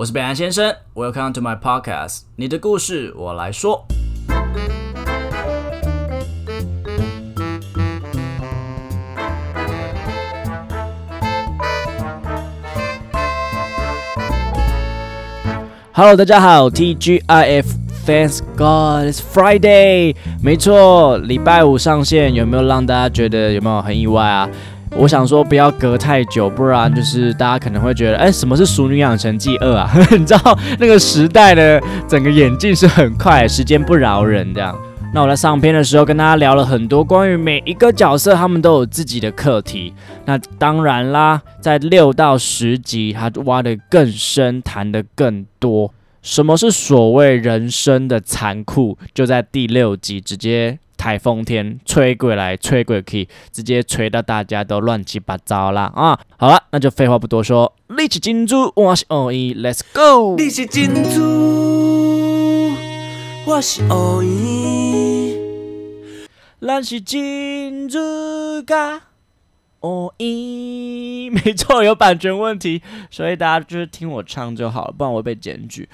我是北岸先生，Welcome to my podcast，你的故事我来说。Hello，大家好，TGIF，Thanks God，It's Friday，没错，礼拜五上线，有没有让大家觉得有没有很意外啊？我想说不要隔太久，不然就是大家可能会觉得，哎，什么是《熟女养成记二》啊？你知道那个时代的整个演进是很快，时间不饶人这样。那我在上篇的时候跟大家聊了很多关于每一个角色，他们都有自己的课题。那当然啦，在六到十集，他挖的更深，谈的更多。什么是所谓人生的残酷？就在第六集，直接台风天吹过来，吹过去，直接吹到大家都乱七八糟啦啊！好了，那就废话不多说，你是金珠，我是奥义，Let's go！你是金珠，我是奥义，咱是金珠噶奥义，没错，有版权问题，所以大家就是听我唱就好了，不然我会被检举。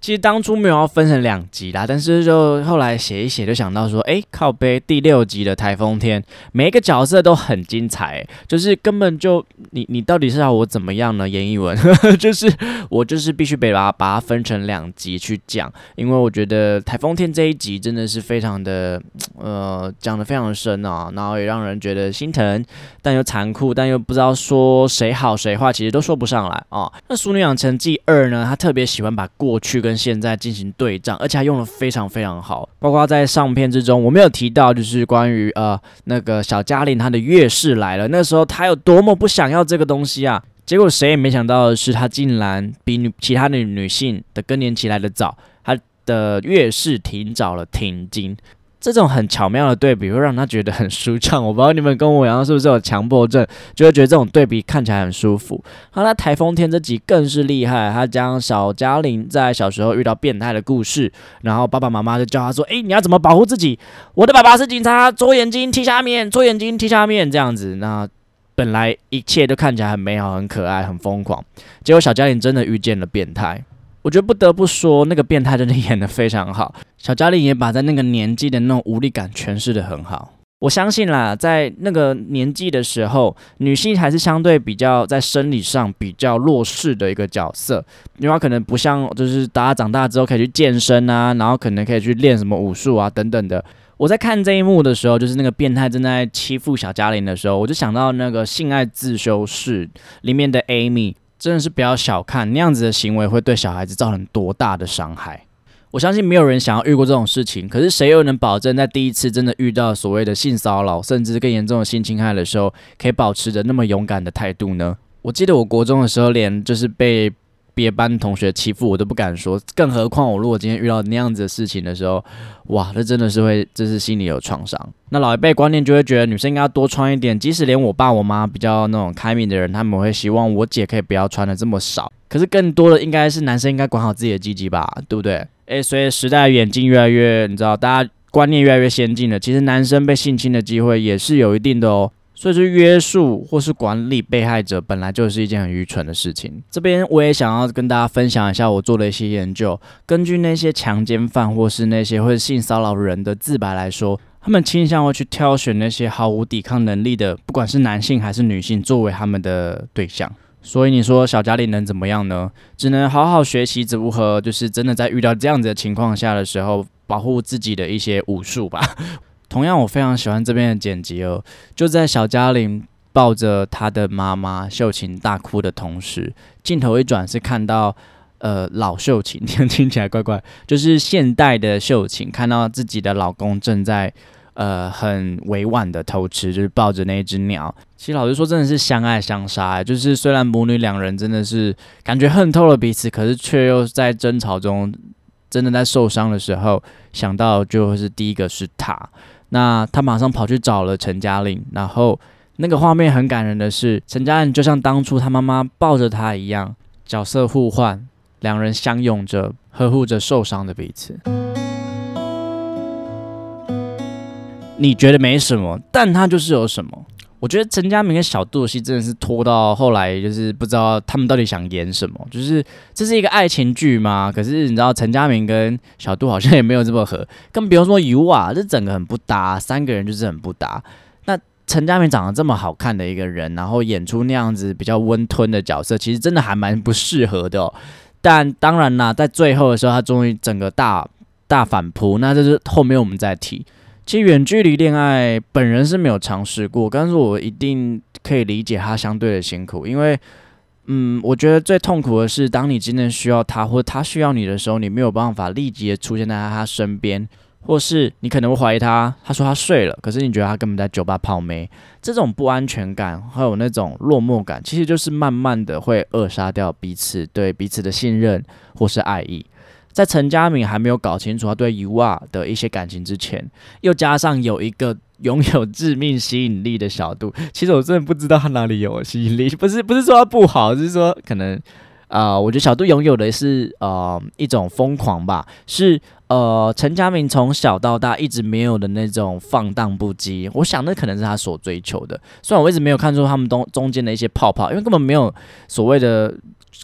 其实当初没有要分成两集啦，但是就后来写一写，就想到说，哎，靠背第六集的台风天，每一个角色都很精彩，就是根本就你你到底是要我怎么样呢？严艺文，就是我就是必须得把把它分成两集去讲，因为我觉得台风天这一集真的是非常的呃讲的非常深啊，然后也让人觉得心疼，但又残酷，但又不知道说谁好谁坏，其实都说不上来啊。那《淑女养成记二》呢，他特别喜欢把过去跟跟现在进行对仗，而且还用的非常非常好。包括在上片之中，我没有提到，就是关于呃那个小嘉玲她的月事来了，那时候她有多么不想要这个东西啊！结果谁也没想到的是，她竟然比女其他的女性的更年期来的早，她的月事挺早了，挺经。这种很巧妙的对比会让他觉得很舒畅。我不知道你们跟我一样是不是有强迫症，就会觉得这种对比看起来很舒服。好，那台风天这集更是厉害，他将小嘉玲在小时候遇到变态的故事，然后爸爸妈妈就教他说：“诶，你要怎么保护自己？我的爸爸是警察，左眼睛踢下面，左眼睛踢下面，这样子。那本来一切都看起来很美好、很可爱、很疯狂，结果小嘉玲真的遇见了变态。”我觉得不得不说，那个变态真的演得非常好。小嘉玲也把在那个年纪的那种无力感诠释得很好。我相信啦，在那个年纪的时候，女性还是相对比较在生理上比较弱势的一个角色，因为可能不像就是大家长大之后可以去健身啊，然后可能可以去练什么武术啊等等的。我在看这一幕的时候，就是那个变态正在欺负小嘉玲的时候，我就想到那个性爱自修室里面的 Amy。真的是不要小看那样子的行为会对小孩子造成多大的伤害。我相信没有人想要遇过这种事情，可是谁又能保证在第一次真的遇到所谓的性骚扰，甚至更严重的性侵害的时候，可以保持着那么勇敢的态度呢？我记得我国中的时候，连就是被。别班同学欺负我都不敢说，更何况我如果今天遇到那样子的事情的时候，哇，那真的是会，这是心里有创伤。那老一辈观念就会觉得女生应该要多穿一点，即使连我爸我妈比较那种开明的人，他们会希望我姐可以不要穿的这么少。可是更多的应该是男生应该管好自己的鸡鸡吧，对不对？诶，随着时代演进越来越，你知道，大家观念越来越先进了，其实男生被性侵的机会也是有一定的哦。所以说，约束或是管理被害者本来就是一件很愚蠢的事情。这边我也想要跟大家分享一下我做的一些研究。根据那些强奸犯或是那些会性骚扰人的自白来说，他们倾向会去挑选那些毫无抵抗能力的，不管是男性还是女性，作为他们的对象。所以你说小嘉玲能怎么样呢？只能好好学习如何，就是真的在遇到这样子的情况下的时候，保护自己的一些武术吧。同样，我非常喜欢这边的剪辑哦。就在小嘉玲抱着她的妈妈秀琴大哭的同时，镜头一转是看到呃老秀琴，听听起来怪怪，就是现代的秀琴看到自己的老公正在呃很委婉的偷吃，就是抱着那只鸟。其实老实说，真的是相爱相杀。就是虽然母女两人真的是感觉恨透了彼此，可是却又在争吵中，真的在受伤的时候想到就会是第一个是他。那他马上跑去找了陈嘉玲，然后那个画面很感人的是，陈嘉玲就像当初他妈妈抱着他一样，角色互换，两人相拥着，呵护着受伤的彼此。你觉得没什么，但他就是有什么。我觉得陈嘉明跟小杜的戏真的是拖到后来，就是不知道他们到底想演什么。就是这是一个爱情剧吗？可是你知道陈嘉明跟小杜好像也没有这么合，更不用说尤啊，这整个很不搭，三个人就是很不搭。那陈嘉明长得这么好看的一个人，然后演出那样子比较温吞的角色，其实真的还蛮不适合的。但当然啦，在最后的时候，他终于整个大大反扑，那这是后面我们再提。其实远距离恋爱，本人是没有尝试过，但是我一定可以理解他相对的辛苦，因为，嗯，我觉得最痛苦的是，当你真正需要他，或他需要你的时候，你没有办法立即的出现在他身边，或是你可能会怀疑他，他说他睡了，可是你觉得他根本在酒吧泡妹，这种不安全感，还有那种落寞感，其实就是慢慢的会扼杀掉彼此对彼此的信任或是爱意。在陈嘉敏还没有搞清楚他对 U R 的一些感情之前，又加上有一个拥有致命吸引力的小度，其实我真的不知道他哪里有吸引力，不是不是说他不好，是说可能啊，我觉得小度拥有的是呃一种疯狂吧，是呃陈嘉明从小到大一直没有的那种放荡不羁，我想那可能是他所追求的。虽然我一直没有看出他们中中间的一些泡泡，因为根本没有所谓的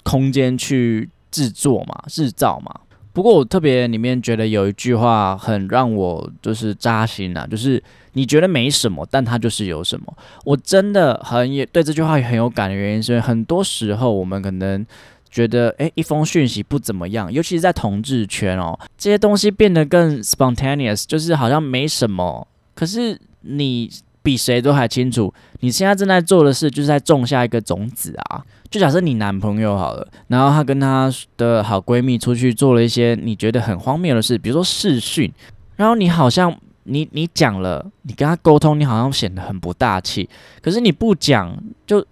空间去制作嘛，制造嘛。不过我特别里面觉得有一句话很让我就是扎心啊，就是你觉得没什么，但它就是有什么。我真的很也对这句话很有感的原因，是很多时候我们可能觉得，诶，一封讯息不怎么样，尤其是在同志圈哦，这些东西变得更 spontaneous，就是好像没什么。可是你比谁都还清楚，你现在正在做的事，就是在种下一个种子啊。就假设你男朋友好了，然后他跟他的好闺蜜出去做了一些你觉得很荒谬的事，比如说试训，然后你好像你你讲了，你跟他沟通，你好像显得很不大气，可是你不讲，就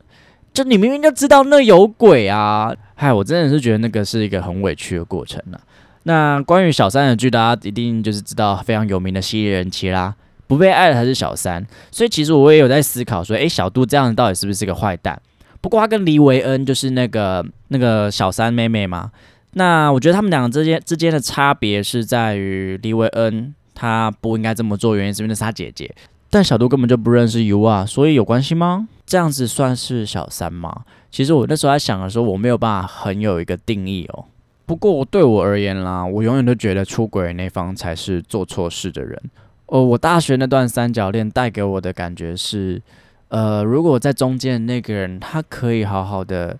就你明明就知道那有鬼啊！嗨，我真的是觉得那个是一个很委屈的过程呢。那关于小三的剧，大家一定就是知道非常有名的蜥蜴人妻啦，不被爱的才是小三。所以其实我也有在思考说，诶，小杜这样子到底是不是个坏蛋？不过他跟黎维恩就是那个那个小三妹妹嘛，那我觉得他们两个之间之间的差别是在于黎维恩他不应该这么做，原因是因为那是他姐姐，但小杜根本就不认识 U 啊，所以有关系吗？这样子算是小三吗？其实我那时候在想的时候，我没有办法很有一个定义哦。不过对我而言啦，我永远都觉得出轨那方才是做错事的人。哦，我大学那段三角恋带给我的感觉是。呃，如果在中间那个人，他可以好好的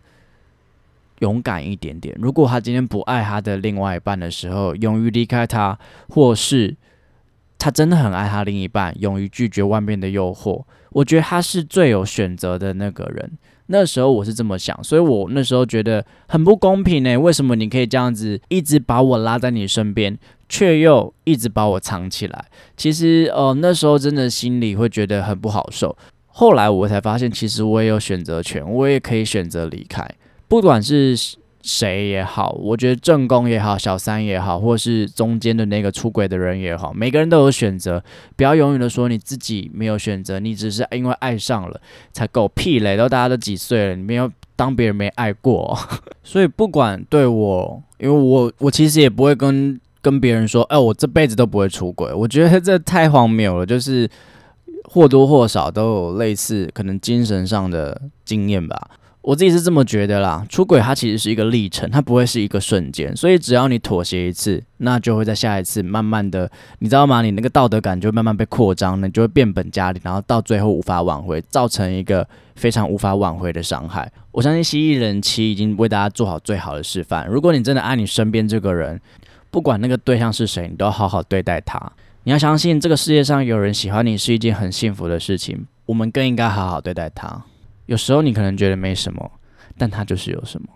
勇敢一点点。如果他今天不爱他的另外一半的时候，勇于离开他，或是他真的很爱他另一半，勇于拒绝外面的诱惑，我觉得他是最有选择的那个人。那时候我是这么想，所以我那时候觉得很不公平呢。为什么你可以这样子一直把我拉在你身边，却又一直把我藏起来？其实，呃，那时候真的心里会觉得很不好受。后来我才发现，其实我也有选择权，我也可以选择离开。不管是谁也好，我觉得正宫也好，小三也好，或是中间的那个出轨的人也好，每个人都有选择。不要永远的说你自己没有选择，你只是因为爱上了才狗屁嘞！都大家都几岁了，你没有当别人没爱过。所以不管对我，因为我我其实也不会跟跟别人说，哎，我这辈子都不会出轨。我觉得这太荒谬了，就是。或多或少都有类似可能精神上的经验吧，我自己是这么觉得啦。出轨它其实是一个历程，它不会是一个瞬间，所以只要你妥协一次，那就会在下一次慢慢的，你知道吗？你那个道德感就慢慢被扩张，你就会变本加厉，然后到最后无法挽回，造成一个非常无法挽回的伤害。我相信蜥蜴人妻已经为大家做好最好的示范。如果你真的爱你身边这个人，不管那个对象是谁，你都要好好对待他。你要相信，这个世界上有人喜欢你是一件很幸福的事情。我们更应该好好对待他。有时候你可能觉得没什么，但他就是有什么。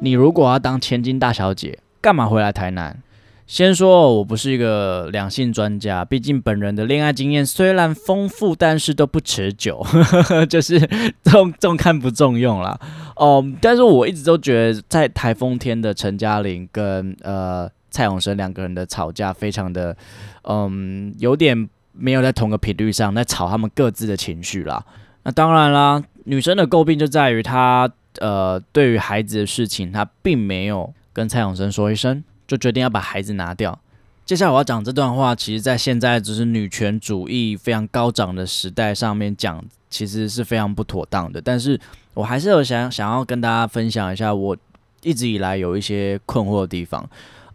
你如果要当千金大小姐，干嘛回来台南？先说，我不是一个两性专家，毕竟本人的恋爱经验虽然丰富，但是都不持久，就是重重看不重用啦。哦，但是我一直都觉得，在台风天的陈嘉玲跟呃蔡永生两个人的吵架，非常的嗯，有点没有在同个频率上，在吵他们各自的情绪啦。那当然啦，女生的诟病就在于她呃，对于孩子的事情，她并没有跟蔡永生说一声。就决定要把孩子拿掉，接下来我要讲这段话，其实在现在就是女权主义非常高涨的时代上面讲，其实是非常不妥当的。但是我还是有想想要跟大家分享一下，我一直以来有一些困惑的地方。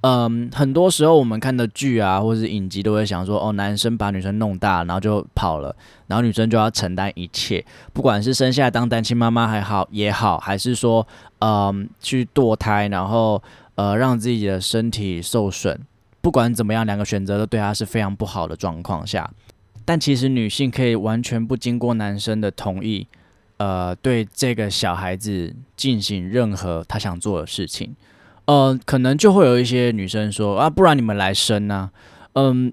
嗯，很多时候我们看的剧啊，或者是影集，都会想说，哦，男生把女生弄大，然后就跑了，然后女生就要承担一切，不管是生下来当单亲妈妈还好也好，还是说，嗯，去堕胎，然后呃，让自己的身体受损，不管怎么样，两个选择都对她是非常不好的状况下，但其实女性可以完全不经过男生的同意，呃，对这个小孩子进行任何他想做的事情。呃，可能就会有一些女生说啊，不然你们来生呢？嗯，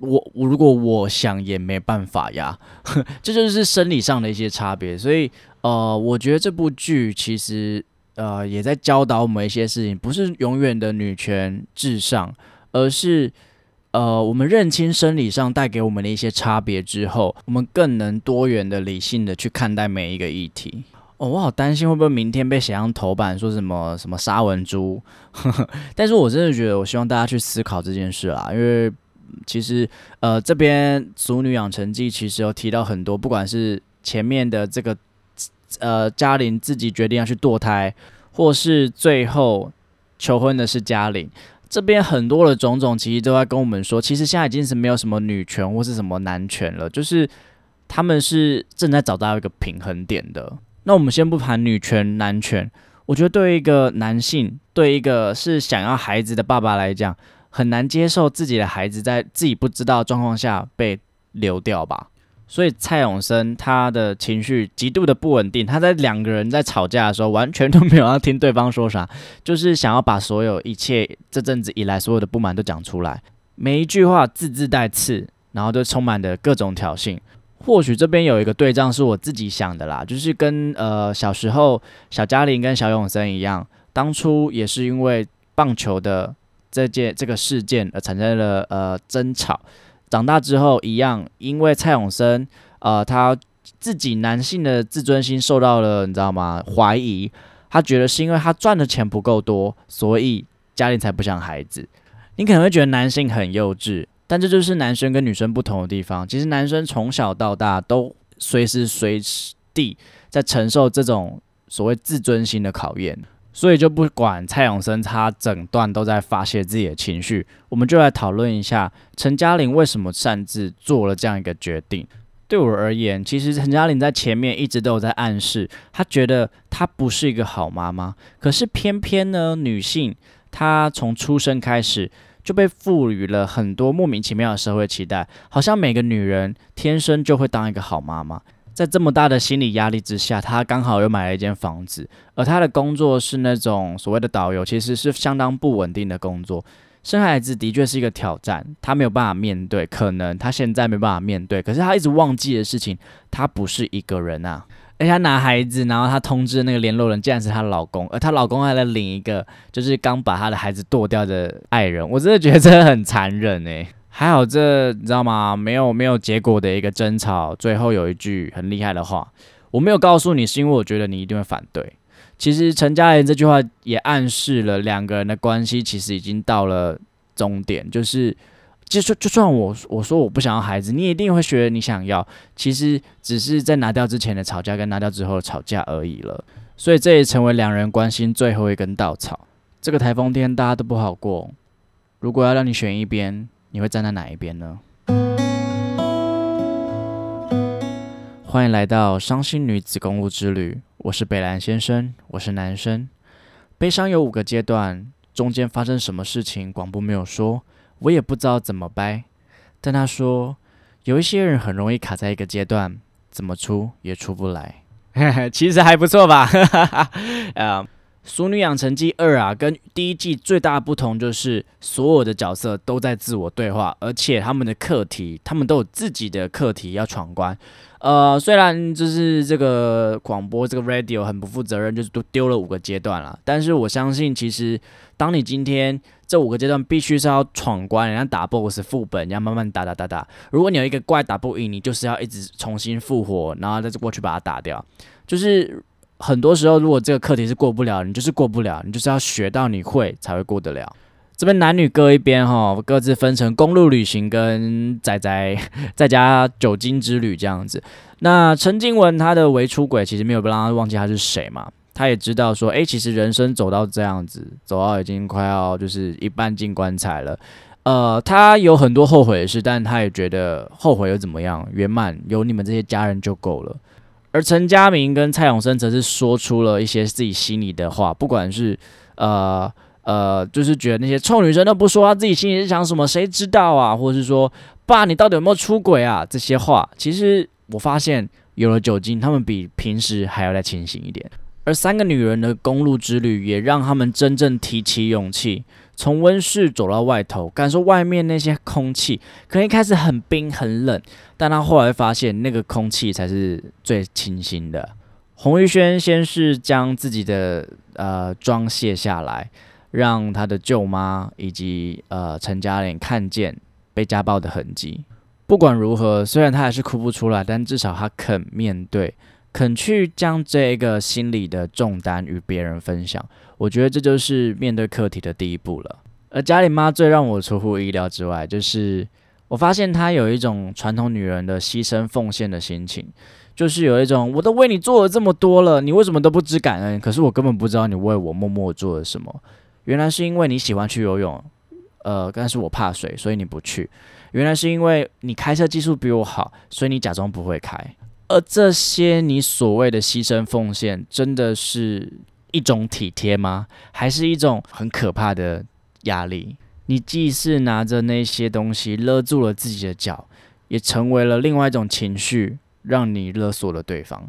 我我如果我想也没办法呀，这就是生理上的一些差别。所以呃，我觉得这部剧其实呃也在教导我们一些事情，不是永远的女权至上，而是呃我们认清生理上带给我们的一些差别之后，我们更能多元的、理性的去看待每一个议题。哦，我好担心会不会明天被写上头版，说什么什么沙文猪。但是我真的觉得，我希望大家去思考这件事啦，因为其实呃这边《俗女养成记》其实有提到很多，不管是前面的这个呃嘉玲自己决定要去堕胎，或是最后求婚的是嘉玲，这边很多的种种，其实都在跟我们说，其实现在已经是没有什么女权或是什么男权了，就是他们是正在找到一个平衡点的。那我们先不谈女权男权，我觉得对一个男性，对一个是想要孩子的爸爸来讲，很难接受自己的孩子在自己不知道状况下被流掉吧。所以蔡永生他的情绪极度的不稳定，他在两个人在吵架的时候，完全都没有要听对方说啥，就是想要把所有一切这阵子以来所有的不满都讲出来，每一句话字字带刺，然后都充满着各种挑衅。或许这边有一个对仗是我自己想的啦，就是跟呃小时候小嘉玲跟小永生一样，当初也是因为棒球的这件这个事件而产生了呃争吵，长大之后一样，因为蔡永生呃他自己男性的自尊心受到了你知道吗怀疑，他觉得是因为他赚的钱不够多，所以家里才不想孩子。你可能会觉得男性很幼稚。但这就是男生跟女生不同的地方。其实男生从小到大都随时随地在承受这种所谓自尊心的考验，所以就不管蔡永生他整段都在发泄自己的情绪，我们就来讨论一下陈嘉玲为什么擅自做了这样一个决定。对我而言，其实陈嘉玲在前面一直都有在暗示，她觉得她不是一个好妈妈，可是偏偏呢，女性她从出生开始。就被赋予了很多莫名其妙的社会期待，好像每个女人天生就会当一个好妈妈。在这么大的心理压力之下，她刚好又买了一间房子，而她的工作是那种所谓的导游，其实是相当不稳定的工作。生孩子的确是一个挑战，她没有办法面对，可能她现在没办法面对，可是她一直忘记的事情，她不是一个人啊。而且拿孩子，然后她通知那个联络人，竟然是她老公，而她老公还在领一个，就是刚把她的孩子剁掉的爱人。我真的觉得真的很残忍哎。还好这你知道吗？没有没有结果的一个争吵，最后有一句很厉害的话，我没有告诉你，是因为我觉得你一定会反对。其实陈嘉玲这句话也暗示了两个人的关系其实已经到了终点，就是。就算就算我我说我不想要孩子，你一定会觉得你想要。其实只是在拿掉之前的吵架跟拿掉之后的吵架而已了。所以这也成为两人关心最后一根稻草。这个台风天大家都不好过。如果要让你选一边，你会站在哪一边呢？欢迎来到伤心女子公路之旅。我是北兰先生，我是男生。悲伤有五个阶段，中间发生什么事情，广播没有说。我也不知道怎么掰，但他说有一些人很容易卡在一个阶段，怎么出也出不来。其实还不错吧？啊，《俗女养成记二》啊，跟第一季最大的不同就是所有的角色都在自我对话，而且他们的课题，他们都有自己的课题要闯关。呃，虽然就是这个广播这个 radio 很不负责任，就是都丢了五个阶段了，但是我相信，其实当你今天这五个阶段必须是要闯关，人家打 boss 副本，人家慢慢打打打打。如果你有一个怪打不赢，你就是要一直重新复活，然后再过去把它打掉。就是很多时候，如果这个课题是过不了，你就是过不了，你就是要学到你会才会过得了。这边男女各一边哈，各自分成公路旅行跟仔仔在家酒精之旅这样子。那陈静文他的为出轨，其实没有让他忘记他是谁嘛。他也知道说，诶，其实人生走到这样子，走到已经快要就是一半进棺材了。呃，他有很多后悔的事，但他也觉得后悔又怎么样？圆满有你们这些家人就够了。而陈家明跟蔡永生则是说出了一些自己心里的话，不管是呃呃，就是觉得那些臭女生都不说，他自己心里是想什么，谁知道啊？或者是说，爸，你到底有没有出轨啊？这些话，其实我发现有了酒精，他们比平时还要再清醒一点。而三个女人的公路之旅，也让他们真正提起勇气，从温室走到外头，感受外面那些空气。可能一开始很冰很冷，但他后来发现那个空气才是最清新的。洪玉轩先是将自己的呃妆卸下来，让他的舅妈以及呃陈嘉玲看见被家暴的痕迹。不管如何，虽然他还是哭不出来，但至少他肯面对。肯去将这个心理的重担与别人分享，我觉得这就是面对课题的第一步了。而家里妈最让我出乎意料之外，就是我发现她有一种传统女人的牺牲奉献的心情，就是有一种我都为你做了这么多了，你为什么都不知感恩？可是我根本不知道你为我默默做了什么。原来是因为你喜欢去游泳，呃，但是我怕水，所以你不去。原来是因为你开车技术比我好，所以你假装不会开。而这些你所谓的牺牲奉献，真的是一种体贴吗？还是一种很可怕的压力？你既是拿着那些东西勒住了自己的脚，也成为了另外一种情绪，让你勒索了对方。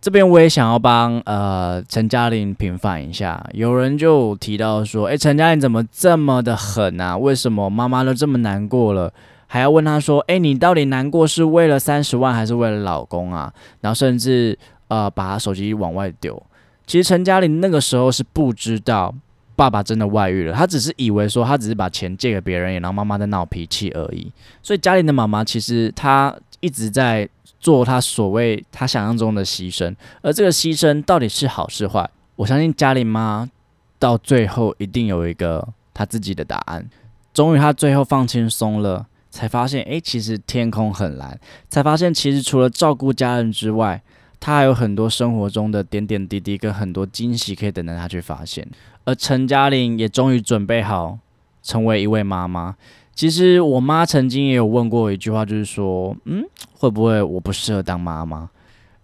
这边我也想要帮呃陈嘉玲平反一下，有人就提到说：“诶，陈嘉玲怎么这么的狠啊？为什么妈妈都这么难过了？”还要问他说：“哎，你到底难过是为了三十万还是为了老公啊？”然后甚至呃把他手机往外丢。其实陈嘉玲那个时候是不知道爸爸真的外遇了，她只是以为说她只是把钱借给别人，然后妈妈在闹脾气而已。所以嘉玲的妈妈其实她一直在做她所谓她想象中的牺牲，而这个牺牲到底是好是坏，我相信嘉玲妈到最后一定有一个她自己的答案。终于她最后放轻松了。才发现，哎，其实天空很蓝。才发现，其实除了照顾家人之外，他还有很多生活中的点点滴滴跟很多惊喜可以等着他去发现。而陈嘉玲也终于准备好成为一位妈妈。其实我妈曾经也有问过一句话，就是说，嗯，会不会我不适合当妈妈？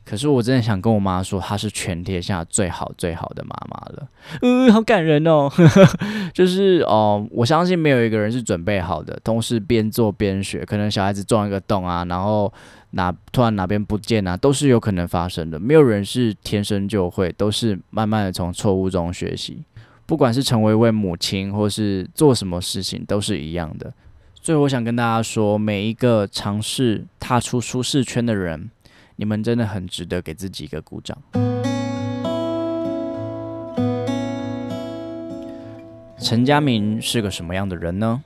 可是我真的想跟我妈说，她是全天下最好最好的妈妈了。嗯，好感人哦。就是哦，我相信没有一个人是准备好的，同时边做边学。可能小孩子撞一个洞啊，然后哪突然哪边不见啊，都是有可能发生的。没有人是天生就会，都是慢慢的从错误中学习。不管是成为一位母亲，或是做什么事情，都是一样的。所以我想跟大家说，每一个尝试踏出舒适圈的人。你们真的很值得给自己一个鼓掌。陈家明是个什么样的人呢？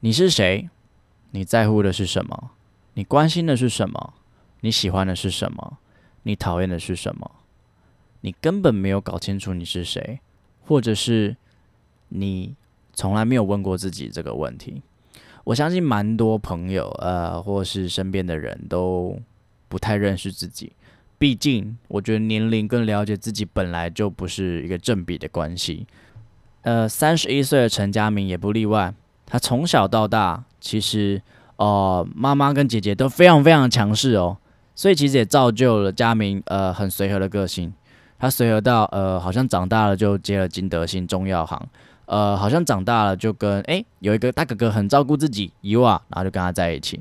你是谁？你在乎的是什么？你关心的是什么？你喜欢的是什么？你讨厌的是什么？你根本没有搞清楚你是谁，或者是你从来没有问过自己这个问题。我相信蛮多朋友，呃，或是身边的人都。不太认识自己，毕竟我觉得年龄跟了解自己本来就不是一个正比的关系。呃，三十一岁的陈佳明也不例外，他从小到大其实哦，妈妈跟姐姐都非常非常强势哦，所以其实也造就了佳明呃很随和的个性。他随和到呃，好像长大了就接了金德兴中药行，呃，好像长大了就跟诶有一个大哥哥很照顾自己，伊娃，然后就跟他在一起。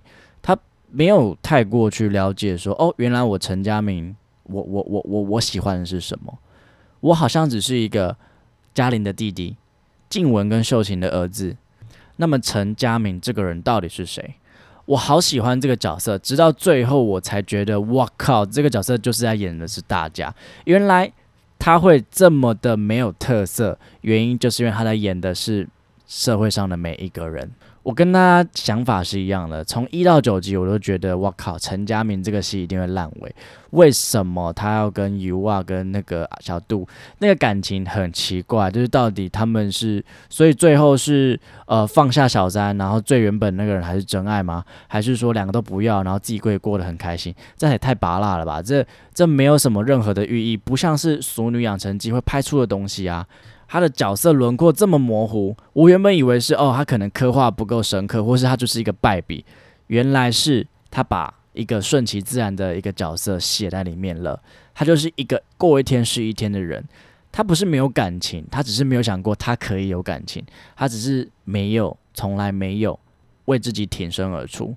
没有太过去了解，说哦，原来我陈家明，我我我我我喜欢的是什么？我好像只是一个嘉玲的弟弟，静雯跟秀琴的儿子。那么陈家明这个人到底是谁？我好喜欢这个角色，直到最后我才觉得，哇靠，这个角色就是在演的是大家。原来他会这么的没有特色，原因就是因为他在演的是社会上的每一个人。我跟他想法是一样的，从一到九集我都觉得，我靠，陈嘉明这个戏一定会烂尾。为什么他要跟 U 啊跟那个小杜那个感情很奇怪？就是到底他们是，所以最后是呃放下小三，然后最原本那个人还是真爱吗？还是说两个都不要，然后自己过过得很开心？这也太拔辣了吧！这这没有什么任何的寓意，不像是《熟女养成记》会拍出的东西啊。他的角色轮廓这么模糊，我原本以为是哦，他可能刻画不够深刻，或是他就是一个败笔。原来是他把一个顺其自然的一个角色写在里面了。他就是一个过一天是一天的人。他不是没有感情，他只是没有想过他可以有感情，他只是没有，从来没有为自己挺身而出。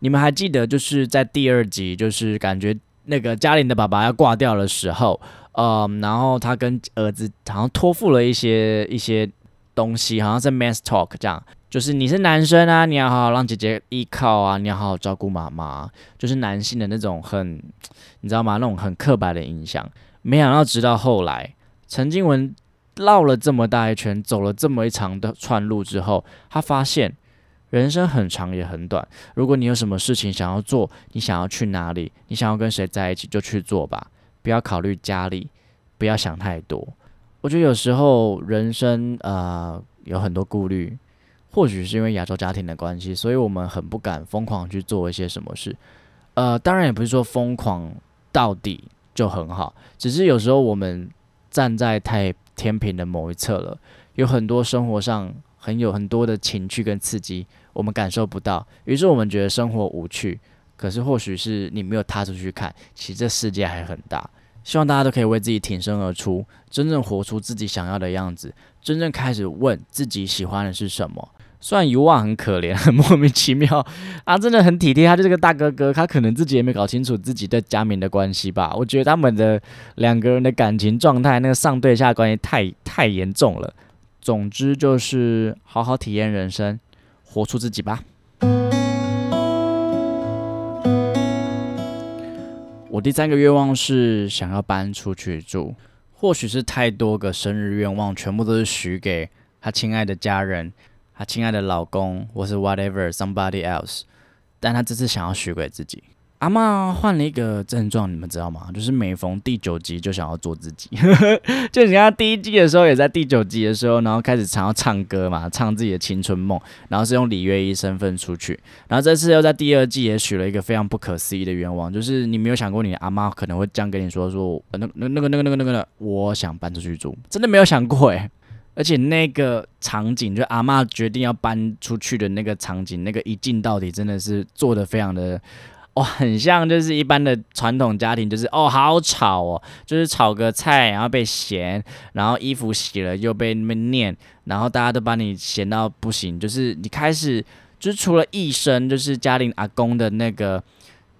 你们还记得，就是在第二集，就是感觉那个嘉玲的爸爸要挂掉的时候。嗯，然后他跟儿子好像托付了一些一些东西，好像是 mass talk 这样，就是你是男生啊，你要好好让姐姐依靠啊，你要好好照顾妈妈，就是男性的那种很，你知道吗？那种很刻板的印象。没想到直到后来，陈静文绕了这么大一圈，走了这么一长的串路之后，他发现人生很长也很短。如果你有什么事情想要做，你想要去哪里，你想要跟谁在一起，就去做吧。不要考虑家里，不要想太多。我觉得有时候人生呃有很多顾虑，或许是因为亚洲家庭的关系，所以我们很不敢疯狂去做一些什么事。呃，当然也不是说疯狂到底就很好，只是有时候我们站在太天平的某一侧了，有很多生活上很有很多的情趣跟刺激，我们感受不到，于是我们觉得生活无趣。可是，或许是你没有踏出去看，其实这世界还很大。希望大家都可以为自己挺身而出，真正活出自己想要的样子，真正开始问自己喜欢的是什么。虽然尤旺很可怜，很 莫名其妙啊，真的很体贴，他就是个大哥哥，他可能自己也没搞清楚自己对佳明的关系吧。我觉得他们的两个人的感情状态，那个上对下关系太太严重了。总之就是好好体验人生，活出自己吧。我第三个愿望是想要搬出去住，或许是太多个生日愿望全部都是许给他亲爱的家人、他亲爱的老公，或是 whatever somebody else，但他这次想要许给自己。阿妈换了一个症状，你们知道吗？就是每逢第九集就想要做自己，就你看第一季的时候，也在第九集的时候，然后开始想要唱歌嘛，唱自己的青春梦，然后是用李月一身份出去，然后这次又在第二季也许了一个非常不可思议的愿望，就是你没有想过你阿妈可能会这样跟你说，说那那那个那个那个那个，我想搬出去住，真的没有想过诶。而且那个场景，就阿妈决定要搬出去的那个场景，那个一镜到底真的是做的非常的。哦，很像就是一般的传统家庭，就是哦，好吵哦，就是炒个菜然后被嫌，然后衣服洗了又被那边念，然后大家都把你嫌到不行，就是你开始就是除了一生就是家庭阿公的那个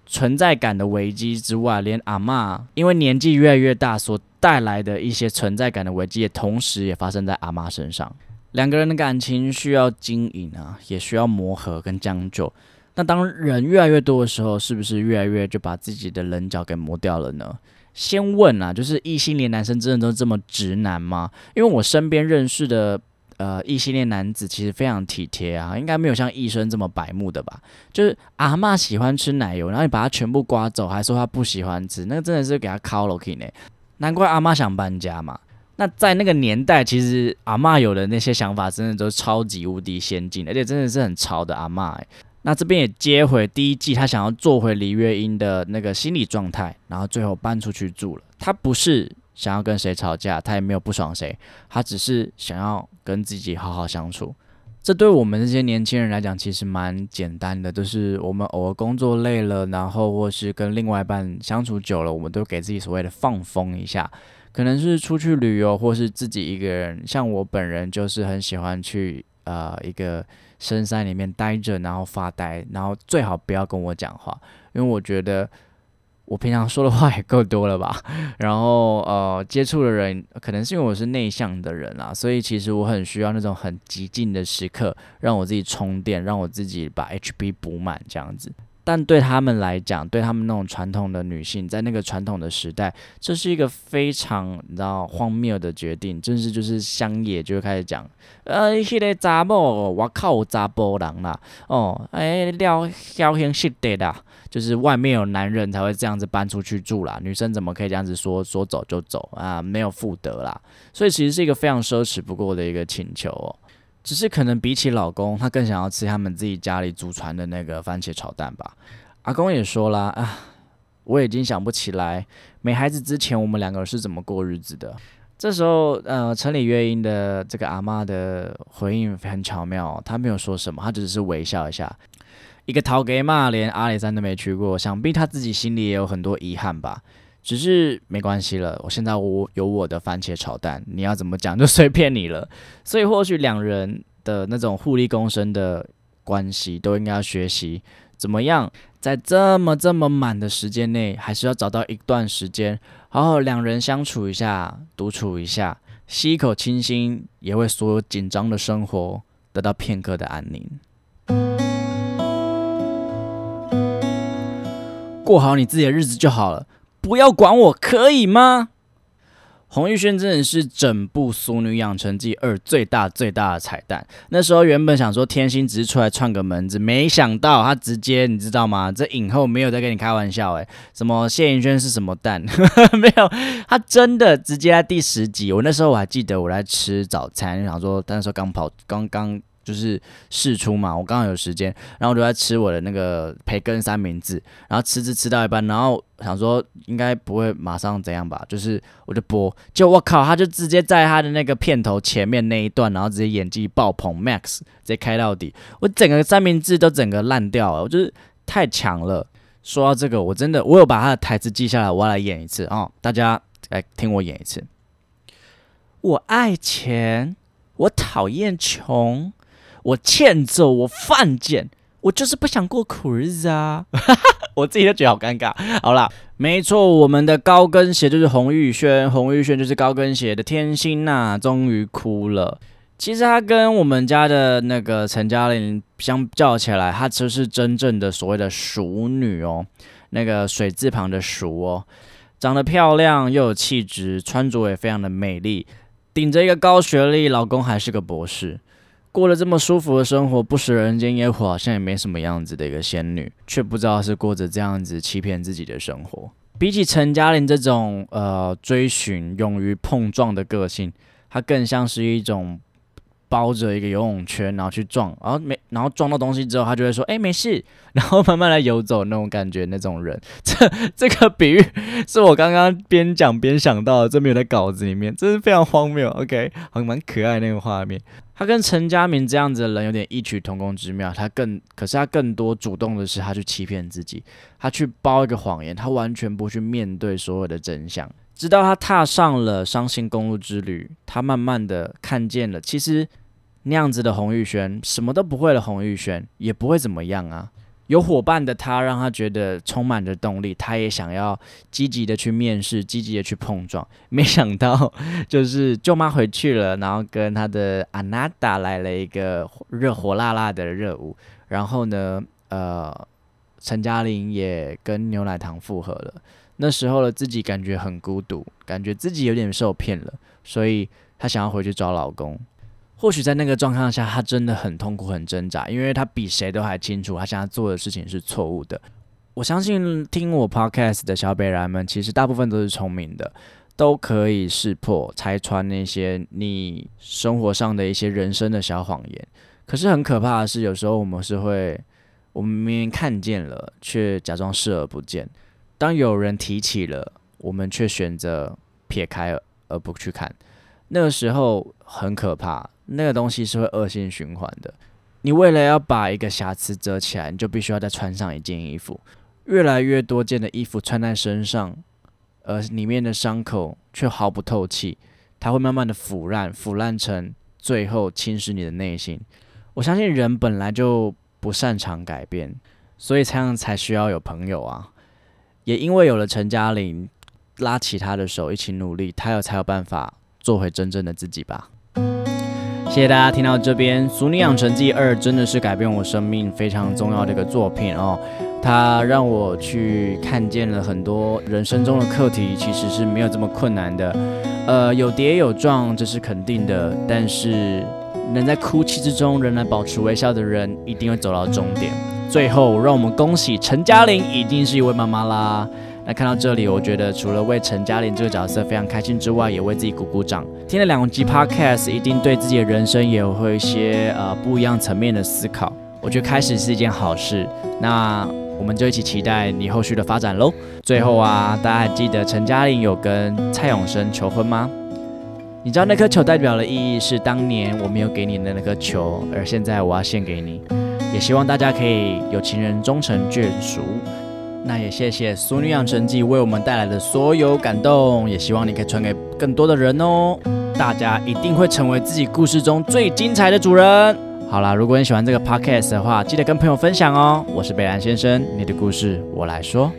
存在感的危机之外，连阿妈因为年纪越来越大所带来的一些存在感的危机，也同时也发生在阿妈身上。两个人的感情需要经营啊，也需要磨合跟将就。那当人越来越多的时候，是不是越来越就把自己的棱角给磨掉了呢？先问啊，就是异性恋男生真的都这么直男吗？因为我身边认识的呃异性恋男子其实非常体贴啊，应该没有像医生这么白目的吧？就是阿妈喜欢吃奶油，然后你把它全部刮走，还说他不喜欢吃，那个真的是给他敲了 K 呢。难怪阿妈想搬家嘛。那在那个年代，其实阿妈有的那些想法真的都超级无敌先进，而且真的是很潮的阿妈。那这边也接回第一季，他想要做回李月英的那个心理状态，然后最后搬出去住了。他不是想要跟谁吵架，他也没有不爽谁，他只是想要跟自己好好相处。这对我们这些年轻人来讲，其实蛮简单的，就是我们偶尔工作累了，然后或是跟另外一半相处久了，我们都给自己所谓的放风一下，可能是出去旅游，或是自己一个人。像我本人就是很喜欢去呃一个。深山里面待着，然后发呆，然后最好不要跟我讲话，因为我觉得我平常说的话也够多了吧。然后呃，接触的人可能是因为我是内向的人啦，所以其实我很需要那种很激进的时刻，让我自己充电，让我自己把 HP 补满这样子。但对他们来讲，对他们那种传统的女性，在那个传统的时代，这是一个非常你知道荒谬的决定，真是就是乡野就会开始讲，呃，迄个查某，我靠，有查甫人啦，哦，哎，了小型识得啦，就是外面有男人才会这样子搬出去住啦，女生怎么可以这样子说说走就走啊？没有妇德啦，所以其实是一个非常奢侈不过的一个请求哦。只是可能比起老公，他更想要吃他们自己家里祖传的那个番茄炒蛋吧。阿公也说啦，啊，我已经想不起来没孩子之前我们两个是怎么过日子的。这时候，呃，城里月英的这个阿妈的回应很巧妙，她没有说什么，她只是微笑一下。一个陶给嘛，连阿里山都没去过，想必他自己心里也有很多遗憾吧。只是没关系了，我现在我有我的番茄炒蛋，你要怎么讲就随便你了。所以或许两人的那种互利共生的关系，都应该要学习怎么样在这么这么满的时间内，还是要找到一段时间，好好两人相处一下，独处一下，吸一口清新，也为所有紧张的生活得到片刻的安宁。过好你自己的日子就好了。不要管我，可以吗？洪玉轩真的是整部《俗女养成记二》最大最大的彩蛋。那时候原本想说天心只是出来串个门子，没想到他直接，你知道吗？这影后没有在跟你开玩笑，诶，什么谢盈萱是什么蛋？没有，他真的直接在第十集。我那时候我还记得，我来吃早餐，想说那时候刚跑，刚刚。就是试出嘛，我刚好有时间，然后我就在吃我的那个培根三明治，然后吃吃吃到一半，然后想说应该不会马上怎样吧，就是我就播，就我靠，他就直接在他的那个片头前面那一段，然后直接演技爆棚，max 直接开到底，我整个三明治都整个烂掉了，我就是太强了。说到这个，我真的我有把他的台词记下来，我要来演一次啊，大家来听我演一次。我爱钱，我讨厌穷。我欠揍，我犯贱，我就是不想过苦日子啊！我自己都觉得好尴尬。好啦，没错，我们的高跟鞋就是洪玉轩，洪玉轩就是高跟鞋的天心呐，终于哭了。其实他跟我们家的那个陈嘉玲相较起来，她就是真正的所谓的熟女哦，那个水字旁的熟哦，长得漂亮又有气质，穿着也非常的美丽，顶着一个高学历，老公还是个博士。过了这么舒服的生活，不食人间烟火，好像也没什么样子的一个仙女，却不知道是过着这样子欺骗自己的生活。比起陈嘉玲这种呃追寻、勇于碰撞的个性，她更像是一种。包着一个游泳圈，然后去撞，然后没，然后撞到东西之后，他就会说：“哎，没事。”然后慢慢来游走那种感觉，那种人，这这个比喻是我刚刚边讲边想到的，这没有在稿子里面，真是非常荒谬。OK，很蛮可爱那个画面。他跟陈家明这样子的人有点异曲同工之妙，他更可是他更多主动的是他去欺骗自己，他去包一个谎言，他完全不去面对所有的真相。直到他踏上了伤心公路之旅，他慢慢的看见了，其实。那样子的洪玉轩，什么都不会的洪玉轩，也不会怎么样啊。有伙伴的他，让他觉得充满着动力，他也想要积极的去面试，积极的去碰撞。没想到，就是舅妈回去了，然后跟他的阿娜达来了一个热火辣辣的热舞。然后呢，呃，陈嘉玲也跟牛奶糖复合了。那时候的自己感觉很孤独，感觉自己有点受骗了，所以她想要回去找老公。或许在那个状况下，他真的很痛苦、很挣扎，因为他比谁都还清楚，他现在做的事情是错误的。我相信听我 podcast 的小北人们，其实大部分都是聪明的，都可以识破、拆穿那些你生活上的一些人生的小谎言。可是很可怕的是，有时候我们是会，我们明明看见了，却假装视而不见。当有人提起了，我们却选择撇开而不去看，那个时候很可怕。那个东西是会恶性循环的。你为了要把一个瑕疵遮起来，你就必须要再穿上一件衣服。越来越多件的衣服穿在身上，而里面的伤口却毫不透气，它会慢慢的腐烂，腐烂成最后侵蚀你的内心。我相信人本来就不擅长改变，所以才样才需要有朋友啊。也因为有了陈嘉玲拉起他的手一起努力，他有才有办法做回真正的自己吧。谢谢大家听到这边，《俗女养成记二》真的是改变我生命非常重要的一个作品哦。它让我去看见了很多人生中的课题，其实是没有这么困难的。呃，有跌有撞，这是肯定的。但是能在哭泣之中仍然保持微笑的人，一定会走到终点。最后，让我们恭喜陈嘉玲，已经是一位妈妈啦。那看到这里，我觉得除了为陈嘉玲这个角色非常开心之外，也为自己鼓鼓掌。听了两集 podcast，一定对自己的人生也会一些呃不一样层面的思考。我觉得开始是一件好事。那我们就一起期待你后续的发展喽。最后啊，大家还记得陈嘉玲有跟蔡永生求婚吗？你知道那颗球代表的意义是当年我没有给你的那颗球，而现在我要献给你。也希望大家可以有情人终成眷属。那也谢谢《俗女养成记》为我们带来的所有感动，也希望你可以传给更多的人哦。大家一定会成为自己故事中最精彩的主人。好啦，如果你喜欢这个 podcast 的话，记得跟朋友分享哦。我是北兰先生，你的故事我来说。